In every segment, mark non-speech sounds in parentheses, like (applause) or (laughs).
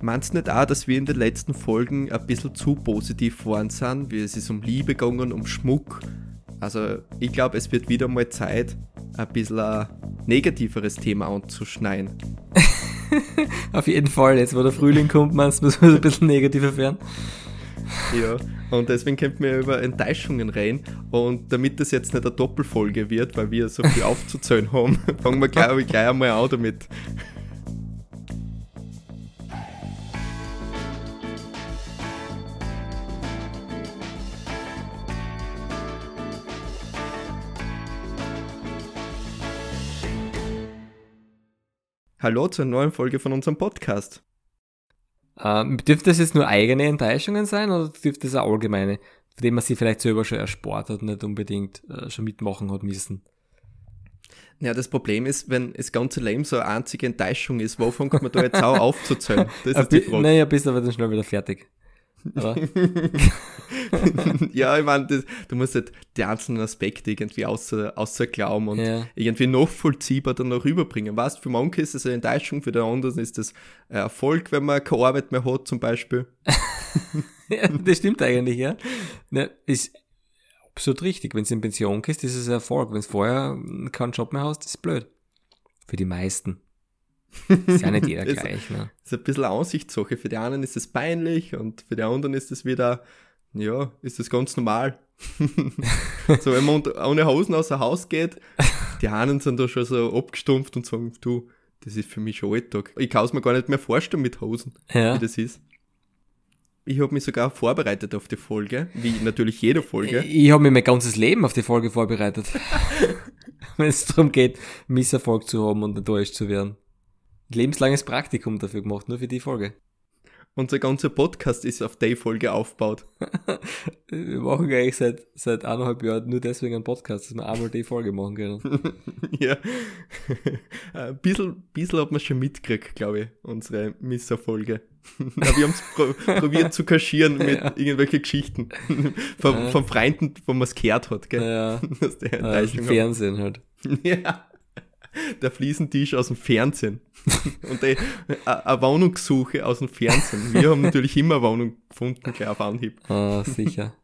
Meinst du nicht auch, dass wir in den letzten Folgen ein bisschen zu positiv waren sind, wie es ist um Liebe gegangen, um Schmuck? Also ich glaube, es wird wieder mal Zeit, ein bisschen ein negativeres Thema anzuschneiden. (laughs) Auf jeden Fall, jetzt wo der Frühling kommt, meinst du, muss man ein bisschen negativer werden? Ja, und deswegen könnten wir über Enttäuschungen reden. Und damit das jetzt nicht eine Doppelfolge wird, weil wir so viel (laughs) aufzuzählen haben, fangen wir gleich, gleich einmal an damit. Hallo zur neuen Folge von unserem Podcast. Ähm, dürfte das jetzt nur eigene Enttäuschungen sein oder dürfte das auch allgemeine, von dem man sich vielleicht selber schon erspart hat, nicht unbedingt äh, schon mitmachen hat müssen? Ja, das Problem ist, wenn das ganze Leben so eine einzige Enttäuschung ist, wo fängt man da jetzt auch (laughs) aufzuzählen? Das ist die Frage. Naja, bist aber dann schnell wieder fertig. (laughs) ja, ich meine, du musst halt die einzelnen Aspekte irgendwie außer, außer glauben und ja. irgendwie nachvollziehbar dann noch rüberbringen. Weißt für manche ist das eine Enttäuschung, für den anderen ist das Erfolg, wenn man keine Arbeit mehr hat, zum Beispiel. (laughs) ja, das stimmt eigentlich, ja. Ne, ist absolut richtig. Wenn du in Pension gehst, ist es ein Erfolg. Wenn du vorher keinen Job mehr hast, ist es blöd. Für die meisten. Ist ja nicht jeder (laughs) gleich, ne? Ist ein bisschen Ansichtssache. Für die einen ist es peinlich und für die anderen ist es wieder, ja, ist das ganz normal. (laughs) so, wenn man ohne Hosen aus dem Haus geht, die einen sind da schon so abgestumpft und sagen, du, das ist für mich schon Alltag. Ich kann es mir gar nicht mehr vorstellen mit Hosen, ja. wie das ist. Ich habe mich sogar vorbereitet auf die Folge, wie natürlich jede Folge. Ich habe mir mein ganzes Leben auf die Folge vorbereitet. (laughs) Wenn es darum geht, Misserfolg zu haben und enttäuscht zu werden lebenslanges Praktikum dafür gemacht, nur für die Folge. Unser ganzer Podcast ist auf die Folge aufgebaut. (laughs) wir machen eigentlich seit, seit eineinhalb Jahren nur deswegen einen Podcast, dass wir einmal die Folge machen können. (laughs) ja. Ein bisschen, bisschen hat man schon mitgekriegt, glaube ich, unsere Misserfolge. (laughs) wir haben es pro probiert zu kaschieren mit ja. irgendwelchen Geschichten. von, ja. von Freunden, wo man es gehört hat, gell? Ja. Aus der ja, Fernsehen halt. Ja der Fliesentisch aus dem Fernsehen (laughs) und eine Wohnungssuche aus dem Fernsehen. Wir haben natürlich immer eine Wohnung gefunden, gleich auf Anhieb. Ah, sicher.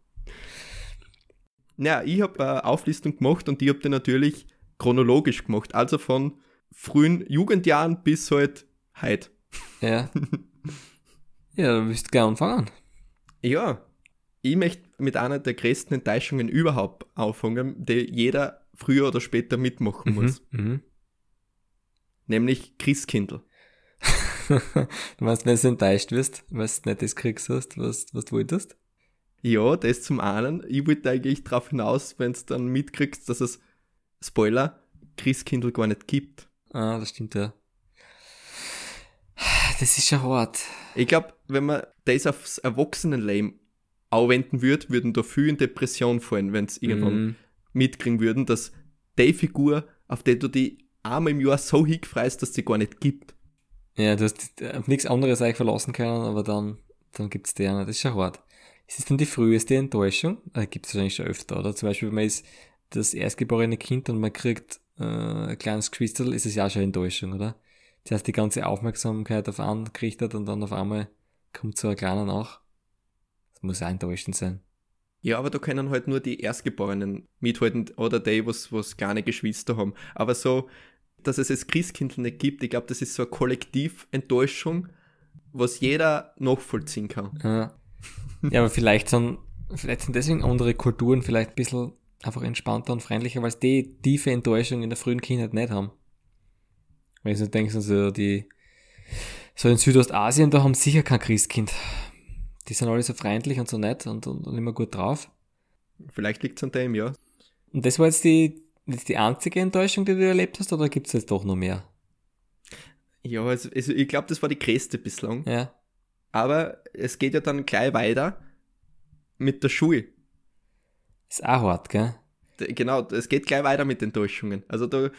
Ja, ich habe eine Auflistung gemacht und die habe die natürlich chronologisch gemacht. Also von frühen Jugendjahren bis halt heute. Ja. (laughs) Ja, du willst gerne anfangen. Ja, ich möchte mit einer der größten Enttäuschungen überhaupt anfangen, die jeder früher oder später mitmachen mhm, muss. Mhm, nämlich Christkindl. (laughs) du meinst, wenn du enttäuscht wirst, weil du nicht das kriegst hast, was, was du wolltest? Ja, das zum einen. Ich wollte eigentlich darauf hinaus, wenn du dann mitkriegst, dass es, Spoiler, Christkindl gar nicht gibt. Ah, das stimmt ja. Das ist schon hart. Ich glaube, wenn man das aufs Erwachsenenleben anwenden würde, würden da viel in Depression fallen, wenn sie irgendwann mm. mitkriegen würden, dass die Figur, auf die du die einmal im Jahr so hingefreist, dass es die gar nicht gibt. Ja, du hast auf nichts anderes eigentlich verlassen können, aber dann, dann gibt's die eine. Das ist schon hart. Ist das dann die früheste Enttäuschung? Äh, gibt's wahrscheinlich schon öfter, oder? Zum Beispiel, wenn man ist das erstgeborene Kind und man kriegt äh, ein kleines Geschwisterl, ist es ja auch schon Enttäuschung, oder? Zuerst die ganze Aufmerksamkeit auf einen gerichtet und dann auf einmal kommt so ein kleiner nach. Das muss auch enttäuschend sein. Ja, aber da können halt nur die Erstgeborenen mithalten oder die, was, was kleine Geschwister haben. Aber so, dass es das Christkindl nicht gibt, ich glaube, das ist so eine Kollektiventtäuschung, was jeder nachvollziehen kann. Ja, ja aber vielleicht sind, vielleicht sind deswegen andere Kulturen vielleicht ein bisschen einfach entspannter und freundlicher, weil sie die tiefe Enttäuschung in der frühen Kindheit nicht haben. Weil ich so denke, also die, so in Südostasien, da haben sie sicher kein Christkind. Die sind alle so freundlich und so nett und, und, und immer gut drauf. Vielleicht liegt es an dem, ja. Und das war jetzt die, das die einzige Enttäuschung, die du erlebt hast, oder gibt es jetzt doch noch mehr? Ja, also, also ich glaube, das war die größte bislang. Ja. Aber es geht ja dann gleich weiter mit der Schule. Ist auch hart, gell? Genau, es geht gleich weiter mit Enttäuschungen. Also da,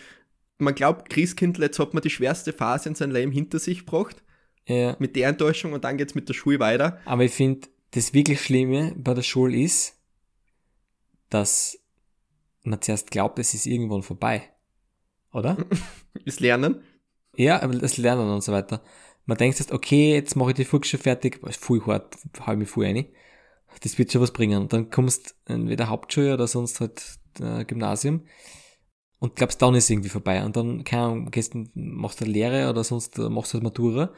man glaubt, Christkindl, jetzt hat man die schwerste Phase in seinem Leben hinter sich gebracht. Ja. Mit der Enttäuschung und dann geht's mit der Schule weiter. Aber ich finde, das wirklich Schlimme bei der Schule ist, dass man zuerst glaubt, es ist irgendwann vorbei. Oder? (laughs) das Lernen? Ja, aber das Lernen und so weiter. Man denkt jetzt, okay, jetzt mache ich die Volksschule fertig, ist voll hart, ich mich voll rein. Das wird schon was bringen. Und dann kommst entweder Hauptschule oder sonst halt äh, Gymnasium und glaubst, dann ist irgendwie vorbei. Und dann, keine Ahnung, gehst, machst du eine Lehre oder sonst äh, machst du halt Matura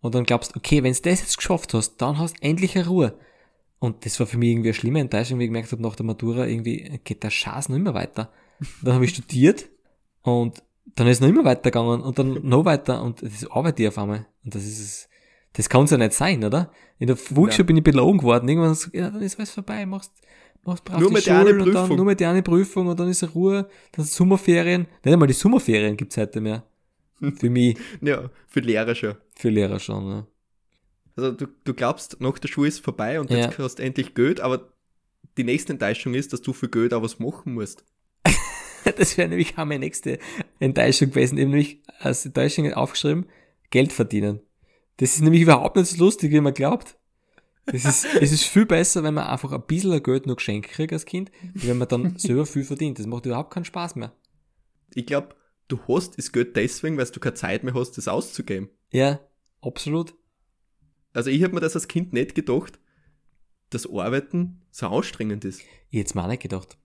und dann glaubst, okay, wenn du das jetzt geschafft hast, dann hast du endlich eine Ruhe. Und das war für mich irgendwie eine schlimme Enttäuschung, wie ich gemerkt habe, nach der Matura irgendwie geht der Scheiß noch immer weiter. Dann habe ich studiert und dann ist es noch immer weitergegangen und dann (laughs) noch weiter und das arbeite ich auf einmal. Und das ist, das kann es ja nicht sein, oder? In der Volksschule ja. bin ich belogen worden. Irgendwann so, ja, dann ist alles vorbei, machst, machst brav nur die mit Schule einer und dann nur mit der eine Prüfung und dann ist Ruhe, dann sind Sommerferien. Nicht einmal die Sommerferien gibt's heute mehr. (laughs) Für mich, Ja, für Lehrer schon. für Lehrer schon, ja. Also du, du glaubst, nach der Schule ist vorbei und Ja. jetzt hast du endlich Geld, aber die nächste Enttäuschung ist, dass du für Geld auch was machen musst. (laughs) Das wäre nämlich auch meine nächste Enttäuschung gewesen. Eben nämlich als Enttäuschung aufgeschrieben, Geld verdienen. Das ist nämlich überhaupt nicht so lustig, wie man glaubt. Das ist, (laughs) es ist viel besser, wenn man einfach ein bisschen Geld noch geschenkt kriegt als Kind, wie wenn man dann (laughs) selber viel verdient. Das macht überhaupt keinen Spaß mehr. Ich glaube, du hast das Geld deswegen, weil du keine Zeit mehr hast, das auszugeben. Ja, absolut. Also ich habe mir das als Kind nicht gedacht, dass Arbeiten so anstrengend ist. Ich hätte mir auch nicht gedacht.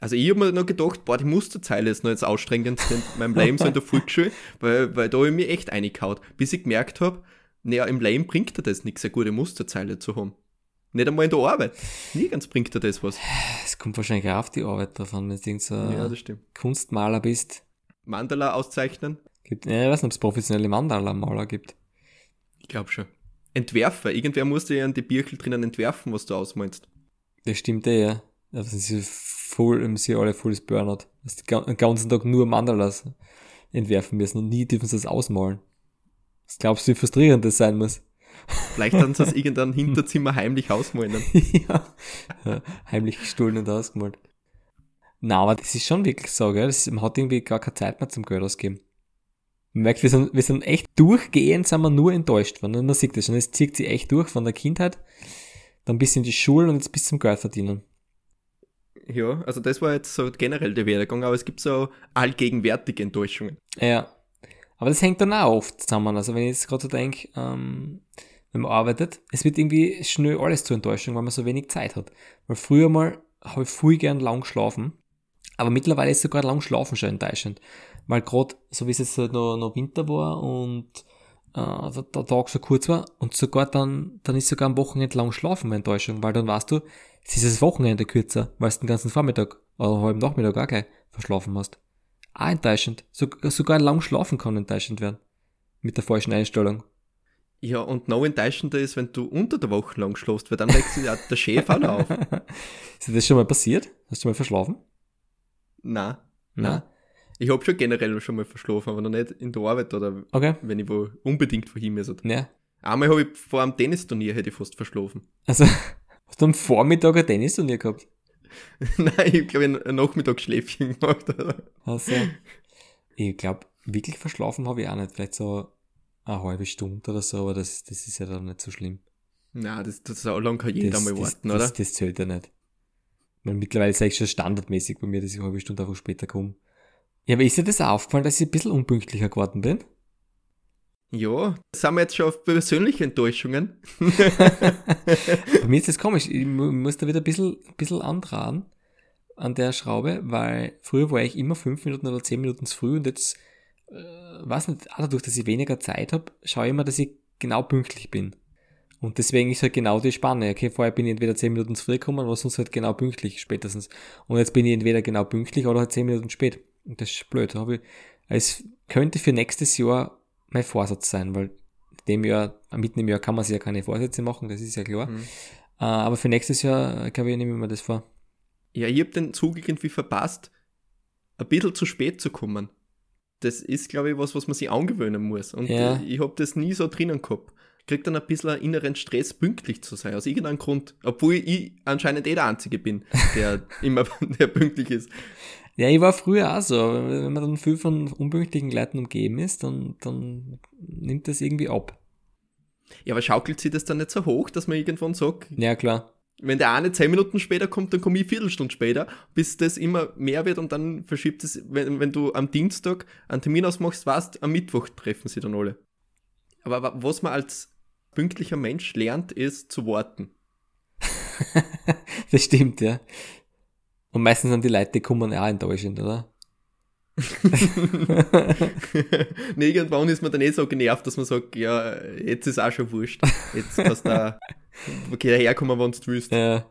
Also ich habe mir noch gedacht, boah, die Musterzeile ist noch jetzt anstrengend in meinem Leben so in der (laughs) Volksschule, weil, weil da habe ich mich echt eingehaut. Bis ich gemerkt habe, naja, im Leben bringt dir das nichts, eine gute Musterzeile zu haben. Nicht einmal in der Arbeit. Nirgends bringt dir das was. Es kommt wahrscheinlich auch auf die Arbeit davon, wenn du so Ja. Kunstmaler bist. Mandala auszeichnen? Gibt, ja, ich weiß nicht, ob es professionelle Mandala-Maler gibt. Ich glaube schon. Entwerfer. Irgendwer musste ja an die Birkel drinnen entwerfen, was du ausmeinst. Das stimmt eh, ja. Sind sie voll, haben sie alle volles Burnout. Dass die den ganzen Tag nur Mandalas entwerfen müssen und nie dürfen sie das ausmalen. Was glaubst du, wie frustrierend das sein muss? Vielleicht haben sie aus (laughs) irgendeinem Hinterzimmer heimlich ausmalen. (laughs) ja. ja. Heimlich gestohlen und ausgemalt. Na, aber das ist schon wirklich so, gell? Das, man hat irgendwie gar keine Zeit mehr zum Geld ausgeben. Man merkt, wir sind, wir sind echt durchgehend, sind wir nur enttäuscht worden. Und man sieht das schon, es zieht sich echt durch von der Kindheit, dann bis in die Schule und jetzt bis zum Geld verdienen. Ja, also das war jetzt so generell der Werdegang, aber es gibt so allgegenwärtige Enttäuschungen. Ja. Aber das hängt dann auch oft zusammen. Also wenn ich jetzt gerade so denke, ähm, wenn man arbeitet, es wird irgendwie schnell alles zur Enttäuschung, weil man so wenig Zeit hat. Weil früher mal habe ich viel gern lang geschlafen, aber mittlerweile ist sogar lang schlafen schon enttäuschend. Weil gerade, so wie es jetzt halt noch, noch Winter war und äh, der, der Tag so kurz war und sogar dann, dann ist sogar am Wochenende lang schlafen eine Enttäuschung, weil dann weißt du, es ist das Wochenende kürzer, weil du den ganzen Vormittag oder halben Nachmittag auch gleich verschlafen hast. Auch enttäuschend. So, sogar lang schlafen kann enttäuschend werden. Mit der falschen Einstellung. Ja, und noch enttäuschender ist, wenn du unter der Woche lang schläfst, weil dann sich ja der Chef auch noch auf. (laughs) Ist dir das schon mal passiert? Hast du mal verschlafen? Nein. Nein. Ich habe schon generell schon mal verschlafen, aber noch nicht in der Arbeit oder Okay. wenn ich wo unbedingt wohin muss. Ja. Einmal habe ich vor einem Tennisturnier hätte ich fast verschlafen. Also, (laughs) hast du am Vormittag ein Tennisturnier gehabt? (laughs) Nein, ich glaube, ich ein Nachmittagsschläfchen gemacht. Oder? Also, (laughs) ich glaube, wirklich verschlafen habe ich auch nicht. Vielleicht so eine halbe Stunde oder so, aber das, das ist ja dann nicht so schlimm. Nein, das, das so lange kann jeder das, mal das, warten, das, oder? Das, zählt ja nicht. Weil mittlerweile ist eigentlich schon standardmäßig bei mir, dass ich eine halbe Stunde einfach später komme. Ja, aber ist dir das aufgefallen, dass ich ein bisschen unpünktlicher geworden bin? Ja, sind wir jetzt schon auf persönliche Enttäuschungen. (laughs) Bei mir ist das komisch. Ich mu- muss da wieder ein bisschen, ein bisschen antragen an der Schraube, weil früher war ich immer fünf Minuten oder zehn Minuten zu früh und jetzt, äh, weiß nicht, auch dadurch, dass ich weniger Zeit habe, schaue ich immer, dass ich genau pünktlich bin. Und deswegen ist halt genau die Spanne. Okay, vorher bin ich entweder zehn Minuten zu früh gekommen oder sonst halt genau pünktlich spätestens. Und jetzt bin ich entweder genau pünktlich oder halt zehn Minuten spät. Und das ist blöd. Ich, es könnte für nächstes Jahr mein Vorsatz sein, weil dem Jahr, mitten im Jahr kann man sich ja keine Vorsätze machen, das ist ja klar. Mhm. Äh, aber für nächstes Jahr, äh, glaube ich, nehme ich mir das vor. Ja, ich habe den Zug irgendwie verpasst, ein bisschen zu spät zu kommen. Das ist, glaube ich, was, was man sich angewöhnen muss. Und Ja. äh, ich habe das nie so drinnen gehabt. Krieg dann ein bisschen einen inneren Stress, pünktlich zu sein, aus irgendeinem Grund. Obwohl ich anscheinend eh der Einzige bin, der (laughs) immer der pünktlich ist. Ja, ich war früher auch so. Wenn man dann viel von unpünktlichen Leuten umgeben ist, dann, dann nimmt das irgendwie ab. Ja, aber schaukelt sich das dann nicht so hoch, dass man irgendwann sagt, Ja, klar. wenn der eine zehn Minuten später kommt, dann komme ich Viertelstunde später, bis das immer mehr wird und dann verschiebt es, wenn, wenn du am Dienstag einen Termin ausmachst, weißt, am Mittwoch treffen sie dann alle. Aber wa- was man als pünktlicher Mensch lernt, ist zu warten. (laughs) das stimmt, ja. Und meistens sind die Leute, die kommen auch enttäuschend, oder? (laughs) nee, irgendwann ist man dann eh so genervt, dass man sagt, ja, jetzt ist auch schon wurscht. Jetzt kannst du da okay, daherkommen, wenn du willst. Ja.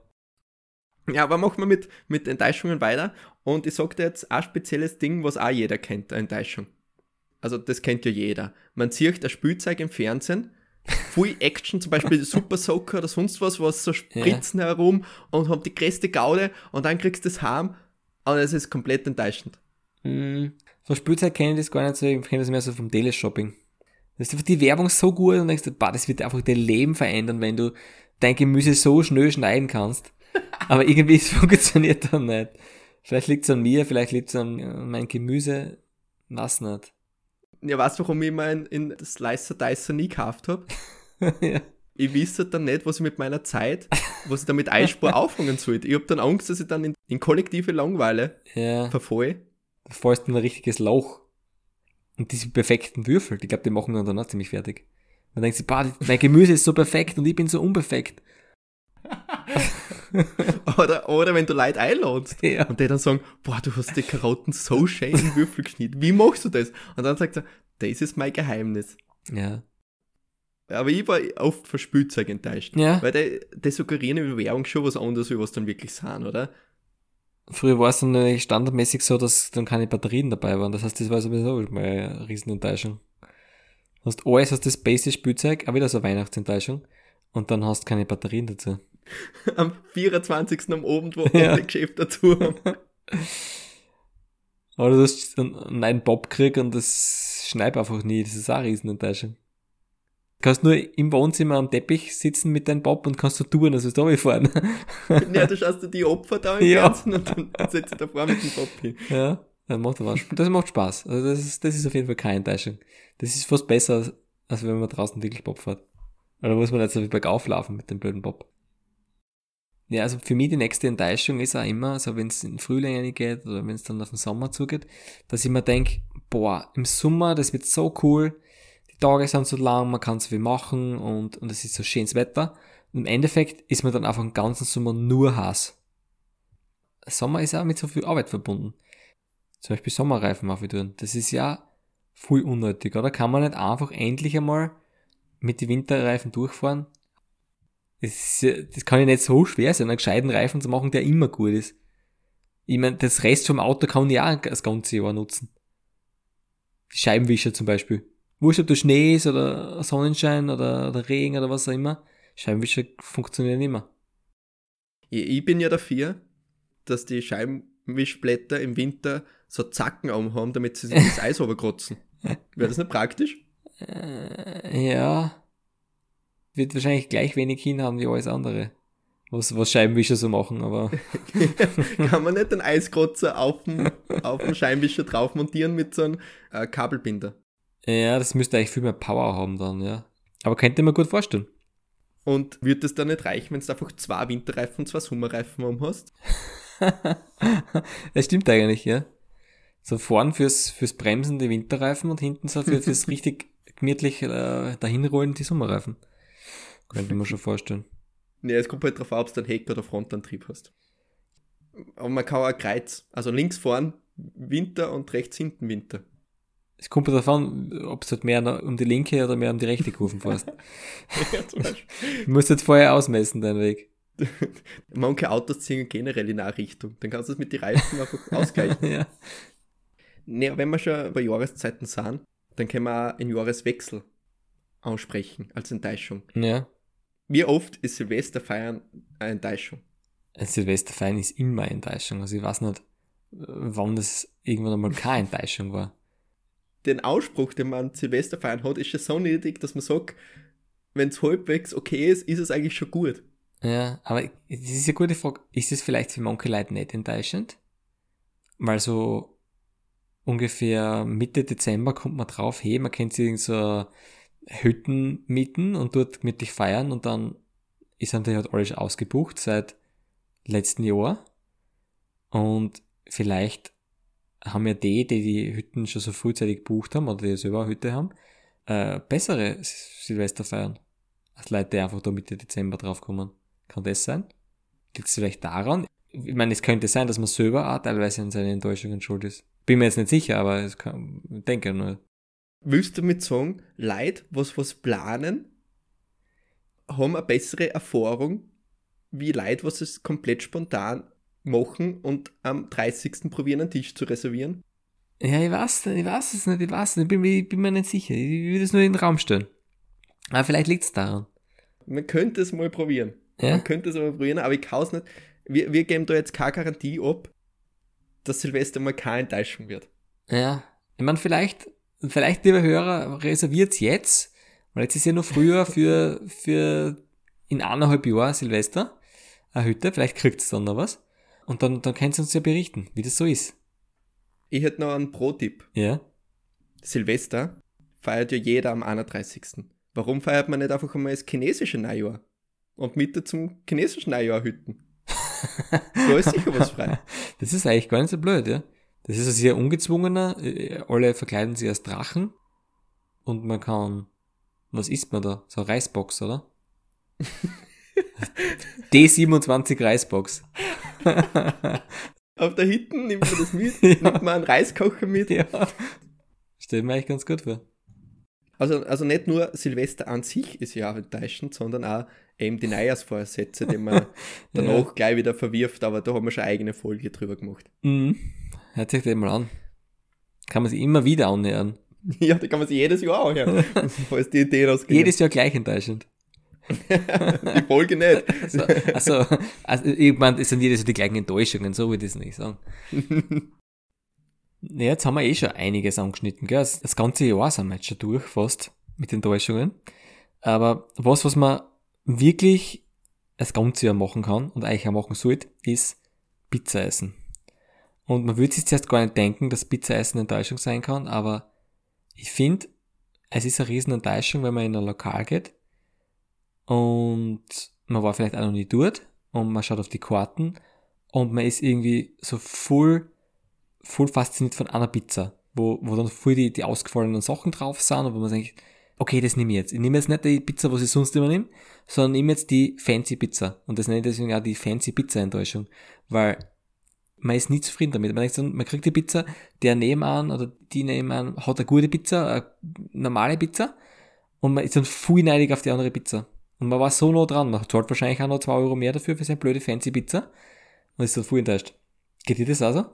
Ja, aber machen wir mit, mit Enttäuschungen weiter. Und ich sag dir jetzt ein spezielles Ding, was auch jeder kennt, eine Enttäuschung. Also das kennt ja jeder. Man sieht ein Spielzeug im Fernsehen, viel Action, zum Beispiel (laughs) Super Soaker oder sonst was, was so spritzen herum und haben die größte Gaude und dann kriegst du das heim und es ist komplett enttäuschend. Hm. Von Spielzeug kenne ich das gar nicht so, ich kenne das mehr so vom Teleshopping. Das ist einfach die Werbung so gut und denkst, bah, das wird einfach dein Leben verändern, wenn du dein Gemüse so schnell schneiden kannst. (laughs) Aber irgendwie es funktioniert dann nicht. Vielleicht liegt es an mir, vielleicht liegt es an an mein Gemüse. Was nicht. Ja, weißt du, warum ich meinen in das Slicer Dicer nie gekauft habe? (laughs) ja. Ich wisse dann nicht, was ich mit meiner Zeit, was ich da mit Einspur (laughs) auffangen sollte. Ich habe dann Angst, dass ich dann in, in kollektive Langeweile ja. verfalle. Du in ein richtiges Loch. Und diese perfekten Würfel, ich glaube, die machen dann auch ziemlich fertig. Dann denkst du, bah, mein Gemüse ist so perfekt und ich bin so unperfekt. (laughs) (laughs) Oder, oder wenn du Leute einladest Ja. und die dann sagen, boah, du hast die Karotten so schön in Würfel geschnitten. Wie machst du das? Und dann sagt er, das ist mein Geheimnis. Ja. Aber ich war oft von Spielzeug enttäuscht. Ja. Weil die, die suggerieren in Werbung schon was anderes, wie was dann wirklich sind, oder? Früher war es dann nämlich standardmäßig so, dass dann keine Batterien dabei waren. Das heißt, das war sowieso mal eine Riesenenttäuschung. Du hast alles aus das Basic-Spielzeug, auch wieder so eine Weihnachtsenttäuschung. Und dann hast du keine Batterien dazu. (laughs) Am 24. am Abend, wo Ja. alle Geschäfte dazu haben. (laughs) Oder du hast einen einen neuen Bob gekriegt und das schneit einfach nie. Das ist auch eine Riesenenttäuschung. Du kannst nur im Wohnzimmer am Teppich sitzen mit deinem Bob und kannst so tun, als würdest du runterfahren. (laughs) ja, du schaust dir die Opfer da im Ja. Fernsehen und dann setzt du da vor mit dem Bob hin. Ja, das macht aber Das macht Spaß. Also das ist, das ist auf jeden Fall keine Enttäuschung. Das ist fast besser, als, als wenn man draußen wirklich Bob fährt. Oder muss man jetzt so wie bergauf laufen mit dem blöden Bob. Ja, also für mich die nächste Enttäuschung ist auch immer, so wenn es in den Frühling reingeht oder wenn es dann auf den Sommer zugeht, dass ich mir denk, boah, im Sommer, das wird so cool, die Tage sind so lang, man kann so viel machen und, und es ist so schönes Wetter. Und im Endeffekt ist man dann einfach den ganzen Sommer nur Hass. Sommer ist auch mit so viel Arbeit verbunden zum Beispiel Sommerreifen auftun. Das ist ja voll unnötig, oder? Kann man nicht einfach endlich einmal mit den Winterreifen durchfahren? Das, ist, das kann ja nicht so schwer sein, einen gescheiten Reifen zu machen, der immer gut ist. Ich meine, das Rest vom Auto kann ich auch das ganze Jahr nutzen. Die Scheibenwischer zum Beispiel. Wurscht, ob da Schnee ist oder Sonnenschein oder, oder Regen oder was auch immer. Scheibenwischer funktionieren immer. Ich, ich bin ja dafür, dass die Scheibenwischblätter im Winter so Zacken haben, damit sie sich das (laughs) Eis runterkratzen. Wäre das nicht praktisch? Äh, ja. Wird wahrscheinlich gleich wenig hinhaben wie alles andere. Was, was Scheibenwischer so machen, aber (laughs) Kann man nicht den Eiskratzer auf dem, auf dem Scheinwischer drauf montieren mit so einem äh, Kabelbinder? ja, das müsste eigentlich viel mehr Power haben dann, ja. Aber könnte mir gut vorstellen. Und wird es dann nicht reichen, wenn du einfach zwei Winterreifen und zwei Sommerreifen um hast? (laughs) das stimmt eigentlich, ja. So vorn fürs, fürs Bremsen die Winterreifen und hinten so für, fürs richtig gemütlich äh, dahinrollen die Sommerreifen. Könnte mir schon vorstellen. (laughs) Nee, es kommt halt drauf an, ob du einen Heck- oder Frontantrieb hast. Aber man kann auch Kreuz, also links vorn Winter und rechts hinten Winter. Es kommt darauf an, ob du halt mehr um die linke oder mehr um die rechte Kurven fährst. (laughs) ja, zum Beispiel. Du (laughs) musst jetzt vorher ausmessen, deinen Weg. Manche Autos ziehen generell in eine Richtung. Dann kannst du es mit den Reifen einfach ausgleichen. ja. Nee, wenn wir schon bei Jahreszeiten sind, dann können wir auch einen Jahreswechsel ansprechen als Enttäuschung. Ja. Wie oft ist Silvesterfeiern eine Enttäuschung? Ein Silvesterfeiern ist immer eine Enttäuschung. Also ich weiß nicht, wann das irgendwann einmal keine Enttäuschung war. Den Ausspruch, den man an Silvesterfeiern hat, ist schon so niedrig, dass man sagt, wenn es halbwegs okay ist, ist es eigentlich schon gut. Ja, aber das ist eine gute Frage. Ist es vielleicht für manche Leute nicht enttäuschend? Weil so ungefähr Mitte Dezember kommt man drauf, hey, man kennt sich so Hütten mieten und dort gemütlich feiern und dann ist natürlich halt alles ausgebucht seit letzten Jahr. Und vielleicht haben ja die, die die Hütten schon so frühzeitig gebucht haben oder die selber eine Hütte haben, äh, bessere Silvester feiern. Als Leute, die einfach da Mitte Dezember draufkommen. Kann das sein? Liegt es vielleicht daran? Ich meine, es könnte sein, dass man selber auch teilweise an seinen Enttäuschungen schuld ist. Bin mir jetzt nicht sicher, aber ich denke nur. Willst du damit sagen, Leute, was was planen, haben eine bessere Erfahrung, wie Leute, was es komplett spontan machen und am 30. probieren, einen Tisch zu reservieren? Ja, ich weiß, ich weiß es nicht, ich weiß es nicht, ich bin, ich bin mir nicht sicher. Ich würde es nur in den Raum stellen. Aber vielleicht liegt es daran. Man könnte es mal probieren. Ja? Man könnte es mal probieren, aber ich kann es nicht. Wir, wir geben da jetzt keine Garantie ab, dass Silvester mal keine Enttäuschung wird. Ja. Ich meine, vielleicht, vielleicht, liebe Hörer, reserviert's jetzt, weil jetzt ist ja noch früher für, für in eineinhalb Jahren Silvester eine Hütte, vielleicht kriegt's dann noch was. Und dann, dann könnt ihr uns ja berichten, wie das so ist. Ich hätte noch einen Pro-Tipp. Ja? Silvester feiert ja jeder am 31. Warum feiert man nicht einfach einmal das chinesische Neujahr? Und Mitte zum chinesischen Neujahr hütten? (laughs) da ist sicher was frei. Das ist eigentlich gar nicht so blöd, ja. Das ist ein sehr ungezwungener, äh, alle verkleiden sich als Drachen und man kann, was isst man da? So eine Reisbox, oder? (laughs) D27 Reisbox. Auf der Hütten nimmt man das mit, (laughs) Ja. nimmt man einen Reiskocher mit. ja. Stell mir eigentlich ganz gut vor. Also, also nicht nur Silvester an sich ist ja auch enttäuschend, sondern auch eben die Neujahrsvorsätze, die man (laughs) danach gleich wieder verwirft, aber da haben wir schon eine eigene Folge drüber gemacht. Mhm. Hört sich das mal an. Kann man sich immer wieder annähern. (laughs) Ja, da kann man sich jedes Jahr anhören, (laughs) falls die Idee rausgehen. Jedes Jahr gleich enttäuschend. (laughs) Die Folge nicht. Also, also, also ich meine, es sind jedes Jahr die gleichen Enttäuschungen, so würde ich es nicht sagen. Ja, jetzt haben wir eh schon einiges angeschnitten, gell? Das das ganze Jahr sind wir jetzt schon durch, fast, mit Enttäuschungen. Aber was, was man wirklich das ganze Jahr machen kann und eigentlich auch machen sollte, ist Pizza essen. Und man würde sich zuerst gar nicht denken, dass Pizza essen Enttäuschung sein kann, aber ich finde, es ist eine riesen Enttäuschung, wenn man in ein Lokal geht und man war vielleicht auch noch nie dort und man schaut auf die Karten und man ist irgendwie so voll, voll fasziniert von einer Pizza, wo, wo dann voll die, die ausgefallenen Sachen drauf sind und wo man denkt, okay, das nehme ich jetzt. Ich nehme jetzt nicht die Pizza, was ich sonst immer nehme, sondern nehme jetzt die Fancy Pizza. Und das nenne ich deswegen auch die Fancy Pizza Enttäuschung, weil man ist nie zufrieden damit. Man, denkt man kriegt die Pizza, der nebenan oder die nebenan hat eine gute Pizza, eine normale Pizza und man ist dann voll neidig auf die andere Pizza. Und man war so nah dran, man zahlt wahrscheinlich auch noch 2 Euro mehr dafür für seine blöde fancy Pizza und ist dann voll enttäuscht. Geht dir das auch so?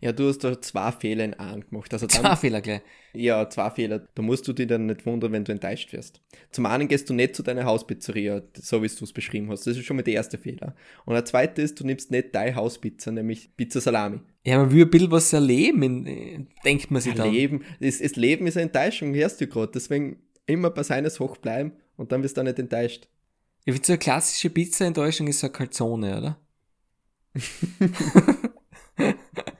Ja, du hast da zwei Fehler in einem gemacht. Also Zwei dann, Fehler gleich. ja, zwei Fehler. Da musst du dich dann nicht wundern, wenn du enttäuscht wirst. Zum einen gehst du nicht zu deiner Hauspizzeria, so wie du es beschrieben hast. Das ist schon mal der erste Fehler. Und der zweite ist, du nimmst nicht deine Hauspizza, nämlich Pizza Salami. Ja, man will ein bisschen was erleben, denkt man sich dann. Leben, das, das Leben ist eine Enttäuschung, hörst du gerade. Deswegen immer bei seines hoch bleiben und dann wirst du auch nicht enttäuscht. Ich finde, so eine klassische Pizza-Enttäuschung ist so eine Calzone, oder? (laughs) (laughs)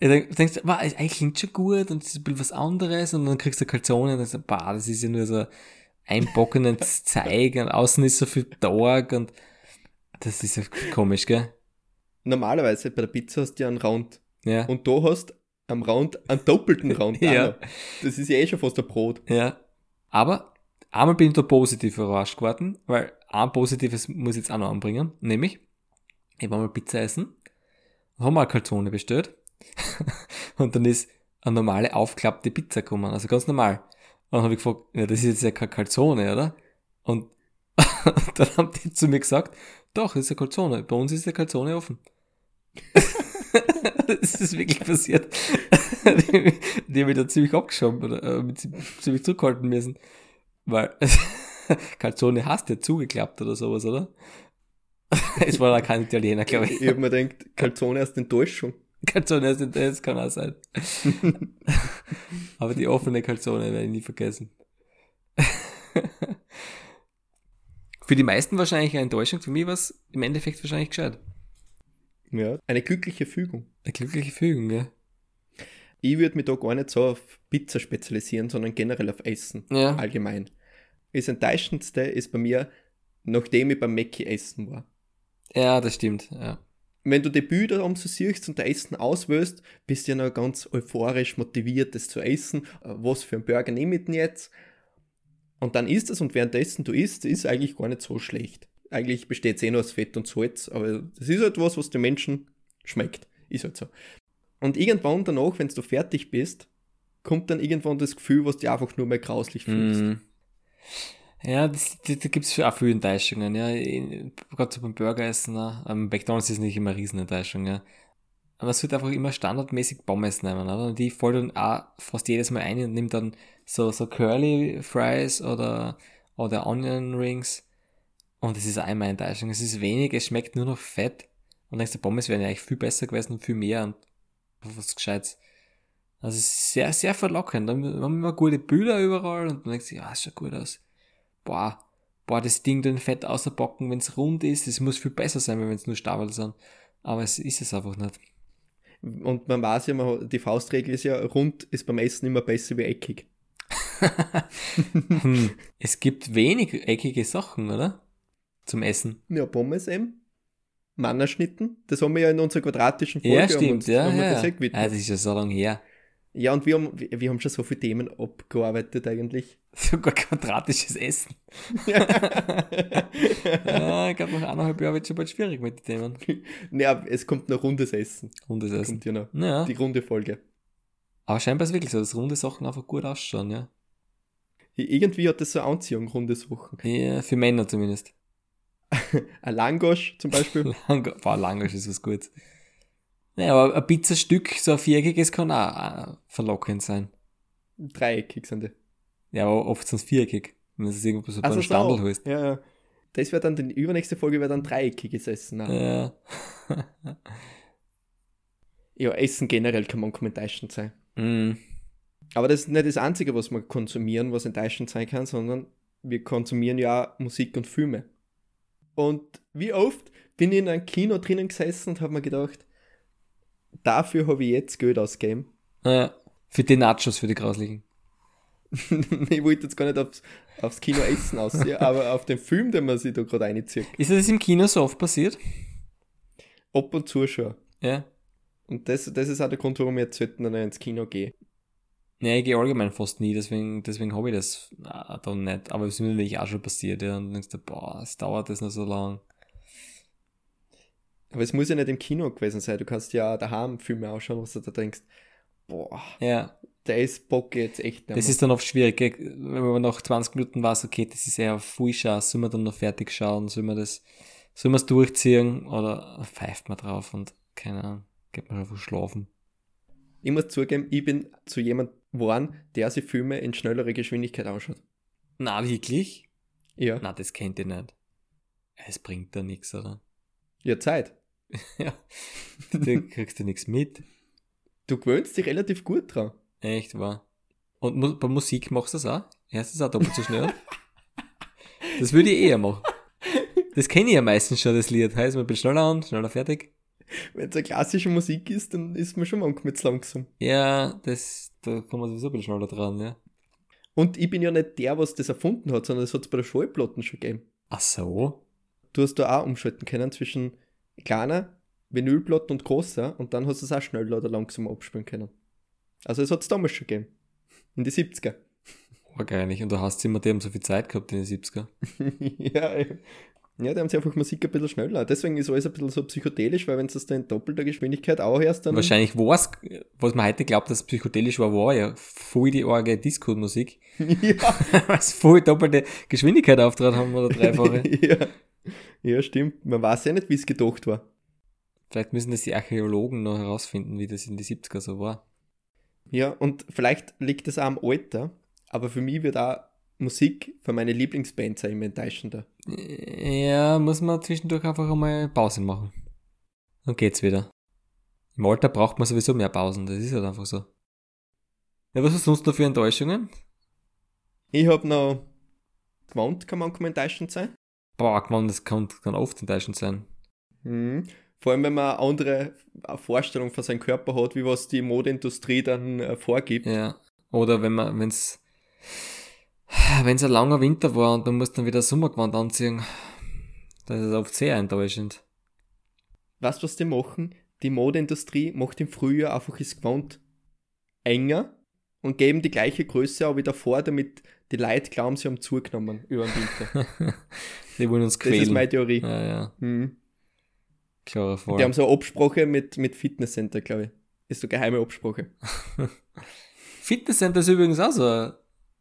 dann denkst du, wow, eigentlich klingt schon gut und es ist ein bisschen was anderes und dann kriegst du eine Calzone und dann sagst du, bah, das ist ja nur so einbockendes Zeig und außen ist so viel Tag und das ist ja komisch, gell? Normalerweise bei der Pizza hast du ja einen Rand. Ja. Und du hast am Rand einen doppelten Rand. (laughs) auch Ja. Das ist ja eh schon fast ein Brot. Ja. Aber einmal bin ich da positiv überrascht geworden, weil ein positives muss ich jetzt auch noch anbringen, nämlich, ich war mal Pizza essen, haben wir eine Calzone bestellt und dann ist eine normale aufklappte Pizza gekommen, also ganz normal. Und dann habe ich gefragt, ja, das ist jetzt ja keine Calzone, oder? Und (laughs) dann haben die zu mir gesagt, doch, das ist eine Calzone, bei uns ist die Calzone offen. (laughs) das ist wirklich passiert. die, die haben mich da ziemlich abgeschoben oder äh, ziemlich zurückhalten müssen. Weil (laughs) Calzone hast ja zugeklappt oder sowas, oder? es war da kein Italiener, glaube ich. Ich habe mir gedacht, Calzone ist Enttäuschung. Calzone ist das kann auch sein. (laughs) Aber die offene Calzone werde ich nie vergessen. (laughs) für die meisten wahrscheinlich eine Enttäuschung, für mich war es im Endeffekt wahrscheinlich gescheit. Ja. Eine glückliche Fügung. Eine glückliche Fügung, gell? Ich würde mich da gar nicht so auf Pizza spezialisieren, sondern generell auf Essen. Ja. Allgemein. Das Enttäuschendste ist bei mir, nachdem ich beim Mackie essen war. Ja, das stimmt, ja. Wenn du die Bilder um so siehst und der Essen auswählst, bist du ja noch ganz euphorisch motiviert, das zu essen. Äh, Was für ein Burger nehme ich denn jetzt? Und dann isst es und währenddessen du isst, ist eigentlich gar nicht so schlecht. Eigentlich besteht es eh nur aus Fett und Salz, aber das ist halt was, was den Menschen schmeckt. Ist halt so. Und irgendwann danach, wenn du fertig bist, kommt dann irgendwann das Gefühl, was dir einfach nur mehr grauslich fühlst. Mm. Ja, das, da, da gibt es auch viele Enttäuschungen, ja. Gerade so beim Burgeressen, ne? Am McDonalds ist nicht immer eine Riesenenttäuschung, ja. Aber es wird einfach immer standardmäßig Pommes nehmen, oder? Und die fallen dann auch fast jedes Mal ein und nimmt dann so, so Curly Fries oder, oder Onion Rings. Und es ist auch immer eine Enttäuschung. Es ist wenig, es schmeckt nur noch fett. Und denkst du, Pommes wären ja eigentlich viel besser gewesen und viel mehr und was Gescheites. Also es ist sehr, sehr verlockend. Da haben wir immer gute Bilder überall und dann denkst du, ja, es schaut gut aus. Boah, boah, das Ding den Fett außerbocken, wenn es rund ist, das muss viel besser sein, wenn es nur Stabel sind. Aber es ist es einfach nicht. Und man weiß ja, man, die Faustregel ist ja, rund ist beim Essen immer besser wie eckig. (laughs) hm. Es gibt wenig eckige Sachen, oder? Zum Essen. Ja, Pommes eben. Mannerschnitten. Das haben wir ja in unserer quadratischen Folge. Ja, stimmt, uns, ja. ja. das gewidmet. Ah, das ist ja so lange her. Ja, und wir haben, wir wir haben schon so viele Themen abgearbeitet eigentlich. Sogar quadratisches Essen. (laughs) ja, ich glaube, nach eineinhalb Jahren wird es schon bald schwierig mit den Themen. naja, es kommt noch rundes Essen. Rundes Essen. Kommt ja noch. Ja, Die runde Folge. aber scheinbar ist es wirklich so, dass runde Sachen einfach gut ausschauen, ja. Irgendwie hat das so eine Anziehung, runde Sachen. Ja, für Männer zumindest. (laughs) Ein Langosch zum Beispiel. (laughs) Lang Boah, Langosch ist was Gutes. Naja, aber ein Pizzastück, so ein viereckiges, kann auch äh, verlockend sein. Dreieckig sind die. Ja, aber oft sind es viereckig. Wenn es irgendwo so Also beim Standel holst. Ja, ja. Das wäre dann, die übernächste Folge wäre dann dreieckiges Essen. Nein. Ja. (laughs) Ja, Essen generell kann man enttäuschend sein. mm. Aber das ist nicht das Einzige, was wir konsumieren, was enttäuschend sein kann, sondern wir konsumieren ja auch Musik und Filme. Und wie oft bin ich in einem Kino drinnen gesessen und habe mir gedacht, dafür habe ich jetzt Geld ausgegeben. Ja. Für die Nachos, für die grauslichen. (laughs) ich wollte jetzt gar nicht aufs, aufs Kino essen aussehen, (laughs) aber auf den Film, den man sich da gerade reinzieht. Ist das im Kino so oft passiert? Ab und zu schon. Ja. Und das, das ist auch der Grund, warum ich jetzt selten ins Kino gehe. Ja, ich gehe allgemein fast nie, deswegen, deswegen habe ich das äh, dann nicht. Aber es ist mir natürlich auch schon passiert, ja. Und dann denkst du, boah, es dauert das noch so lang. Aber es muss ja nicht im Kino gewesen sein. Du kannst ja daheim Filme ausschauen, was du da denkst, boah, Ja, der ist Bock jetzt echt nicht das ist dann oft schwierig, gell? wenn man nach 20 Minuten weiß, okay, das ist eher viel Schaß, soll man dann noch fertig schauen, soll man das, soll man es durchziehen oder pfeift man drauf und keine Ahnung, geht man einfach schlafen. Ich muss zugeben, ich bin zu jemand geworden, der sich Filme in schnellerer Geschwindigkeit anschaut. Na, wirklich? Ja. Na, das kennt ihr nicht. Es bringt da nichts, oder? (laughs) Ja, Zeit. ja. Da kriegst du nichts mit. Du gewöhnst dich relativ gut dran. Echt wahr. Und mu bei Musik machst du das auch? Hörst du das auch doppelt so schnell? (laughs) das würde ich eher machen. Das kenne ich ja meistens schon, das Lied. Heißt, man bin schneller an, schneller fertig. Wenn es eine klassische Musik ist, dann ist man schon manchmal zu langsam. Ja, das, da kann man sowieso ein bisschen schneller dran, ja. Und ich bin ja nicht der, was das erfunden hat, sondern das hat es bei der Schallplatten schon gegeben. Ach so? Du hast da auch umschalten können zwischen kleiner Vinylplatten und großer und dann hast du es auch schneller oder langsamer abspielen können. Also es hat es damals schon gegeben. In die 70er. War geil nicht. Und du hast immer, die haben so viel Zeit gehabt in den 70er. (laughs) ja, ja. Ja, da haben sie einfach Musik ein bisschen schneller. Deswegen ist alles ein bisschen so psychedelisch, weil wenn du das dann in doppelter Geschwindigkeit auch hörst, dann. Wahrscheinlich war es, was man heute glaubt, dass psychedelisch war, war ja voll die arge Disco-Musik. (laughs) ja. (laughs) Was voll doppelte Geschwindigkeit auftrat haben oder dreifache. ja. ja, stimmt. Man weiß ja nicht, wie es gedacht war. Vielleicht müssen das die Archäologen noch herausfinden, wie das in die 70er so war. Ja, und vielleicht liegt es auch am Alter, aber für mich wird auch Musik von meinen Lieblingsbands immer enttäuschender. Ja, muss man zwischendurch einfach einmal Pause machen. Dann geht's wieder. Im Alter braucht man sowieso mehr Pausen, das ist halt einfach so. Ja, was hast du sonst noch für Enttäuschungen? Ich hab noch gewandt, kann manchmal enttäuschend sein. Boah, man, das kann, kann oft enttäuschend sein. Mhm. Vor allem, wenn man eine andere Vorstellung von seinem Körper hat, wie was die Modeindustrie dann äh, vorgibt. Ja. Oder wenn man, wenn's, wenn's ein langer Winter war und du musst dann wieder Sommergewand anziehen, das ist oft sehr enttäuschend. weißt du, was die machen? Die Modeindustrie macht im Frühjahr einfach das Gewand enger und geben die gleiche Größe auch wieder vor, damit die Leute glauben, sie haben zugenommen über den Winter. (laughs) Die wollen uns Das ist quälen. meine Theorie. ja, ja, Mhm. Fall. Die haben so eine Absprache mit, mit Fitnesscenter, glaube ich. Ist so eine geheime Absprache. (laughs) Fitnesscenter ist übrigens auch so eine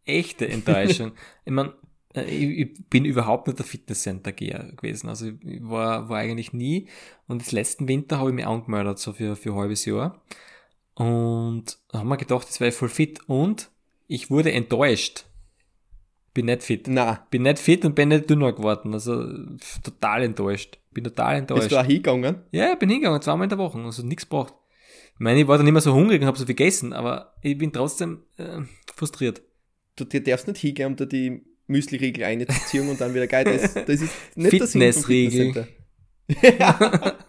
echte Enttäuschung. (laughs) ich meine, ich, ich bin überhaupt nicht der Fitnesscenter-Geher gewesen. Also ich war, war eigentlich nie. Und das letzten Winter habe ich mich angemeldet, so für, für ein halbes Jahr. Und da haben wir gedacht, das wäre voll fit. Und ich wurde enttäuscht. Bin nicht fit. Na, Bin nicht fit und bin nicht dünner geworden. Also pff, total enttäuscht. Bin total enttäuscht. bist du auch hingegangen? Ja, ich bin hingegangen, zweimal in der Woche, also nichts gebraucht. Ich meine, ich war dann nicht mehr so hungrig und habe so viel gegessen, aber ich bin trotzdem äh, frustriert. Du dir darfst nicht hingehen, um da die Müsli-Riegel einzuziehen und dann wieder geil. Das, das ist (laughs) nicht Fitnessriegel. Fitnesscenter.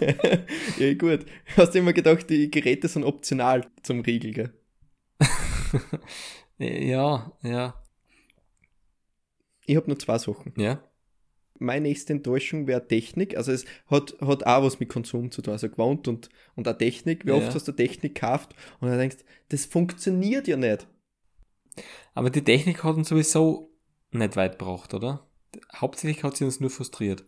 (laughs) ja, gut. Hast du immer gedacht, die Geräte sind optional zum Riegel, gell? (laughs) Ja, ja, Ich habe nur zwei Sachen. ja. Meine nächste Enttäuschung wäre Technik. Also es hat, hat auch was mit Konsum zu tun, also gewohnt und, und auch Technik. Wie Ja. oft hast du Technik gekauft und dann denkst, das funktioniert ja nicht. Aber die Technik hat uns sowieso nicht weit gebracht, oder? Hauptsächlich hat sie uns nur frustriert.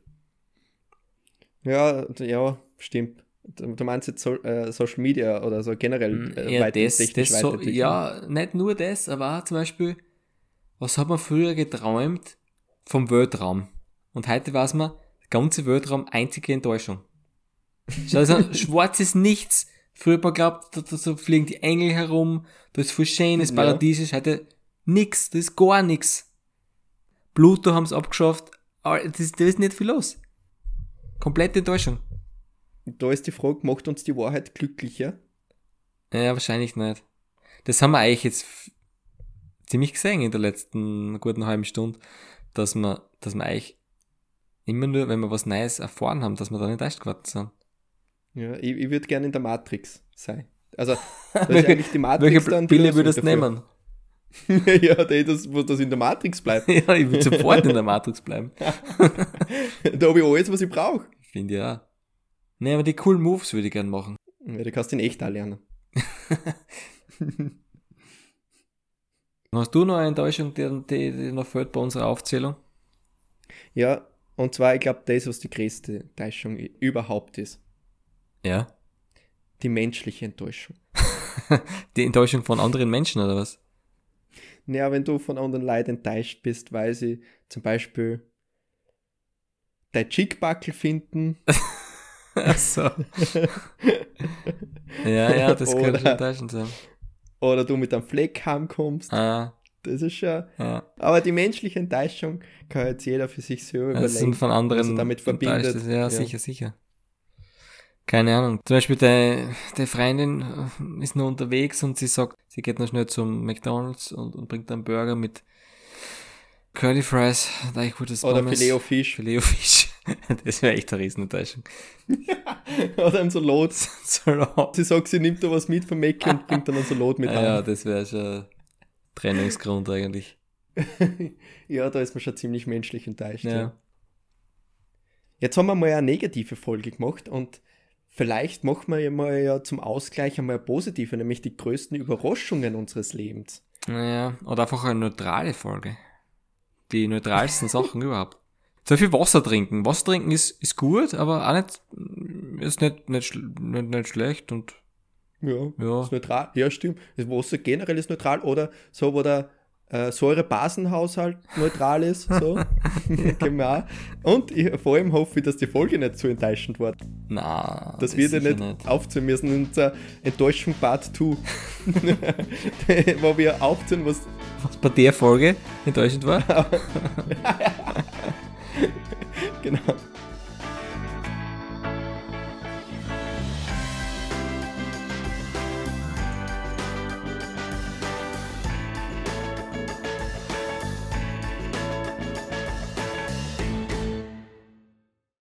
Ja, ja, stimmt. Du meinst jetzt so, äh, Social Media oder so generell äh, Mm, ja, weit- das, das so, ja, nicht nur das, aber auch zum Beispiel, was hat man früher geträumt vom Weltraum? Und heute weiß man, der ganze Weltraum einzige Enttäuschung. Also, (laughs) schwarzes Nichts. Früher hat man glaubt, da, da fliegen die Engel herum, da ist voll schön, das Ja. Paradies ist heute nix, da ist gar nix. Pluto haben es abgeschafft, aber das da ist nicht viel los. Komplette Enttäuschung. Da ist die Frage, macht uns die Wahrheit glücklicher? Ja, wahrscheinlich nicht. Das haben wir eigentlich jetzt ziemlich gesehen in der letzten guten halben Stunde, dass wir, dass wir eigentlich immer nur, wenn wir was Neues erfahren haben, dass wir dann enttäuscht geworden sind. Ja, ich, ich würde gerne in der Matrix sein. Also, (laughs) da ist Welche- eigentlich die Matrix Welche dann Pille würdest du nehmen? (laughs) ja, das, wo das in der Matrix bleibt. (laughs) ja, ich würde sofort in der Matrix bleiben. da habe ich alles, was ich brauche. Finde ja. Nee, aber die coolen Moves würde ich gern machen. Ja, du kannst ihn echt auch lernen. (laughs) Hast du noch eine Enttäuschung, die, die, die noch fehlt bei unserer Aufzählung? Ja, und zwar, ich glaube, das, was die größte Enttäuschung überhaupt ist. Ja. Die menschliche Enttäuschung. (laughs) Die Enttäuschung von anderen Menschen oder was? Ja, wenn du von anderen Leuten enttäuscht bist, weil sie zum Beispiel dein Chickbackel finden (laughs) Achso. ja, ja, das könnte Oder- schon enttäuschend sein. oder du mit einem Fleck heimkommst. Ah, Das ist schon. ja. Aber die menschliche Enttäuschung kann jetzt jeder für sich selber Das sind überlegen. von anderen er damit verbindet. Ja, Ja. sicher, sicher. Keine Ahnung. Zum Beispiel die, die Freundin äh, ist nur unterwegs und sie sagt, sie geht noch schnell zum McDonalds und, und bringt einen Burger mit Curly Fries, da ich gutes Oder Pommes. Filet Fisch. Filet Fisch. (laughs) Das wäre echt eine Riesenenttäuschung. (laughs) Oder ein Salat. (laughs) Salat. Sie sagt, sie nimmt da was mit vom Mac und bringt dann einen Salat mit Ja, ja, das wäre schon Trennungsgrund eigentlich. Ja, da ist man schon ziemlich menschlich enttäuscht. Ja. Ja. Jetzt haben wir mal eine negative Folge gemacht und vielleicht machen wir ja mal ja zum Ausgleich einmal eine positive, nämlich die größten Überraschungen unseres Lebens. Naja, oder einfach eine neutrale Folge. Die neutralsten Sachen überhaupt. So viel Wasser trinken. Wasser trinken ist, ist gut, aber auch nicht, ist nicht, nicht, nicht, nicht schlecht und Ja, ja. ist neutral. Ja, stimmt. Das Wasser generell ist neutral oder so, wo der äh, Säure-Basen-Haushalt neutral ist. So. (laughs) Auch. Und ich, vor allem hoffe ich, dass die Folge nicht zu enttäuschend wird. Na, Das wird ja nicht, aufzählen müssen in unserer Enttäuschung Part 2. (laughs) wo wir aufzählen, was Was bei der Folge enttäuschend war. genau.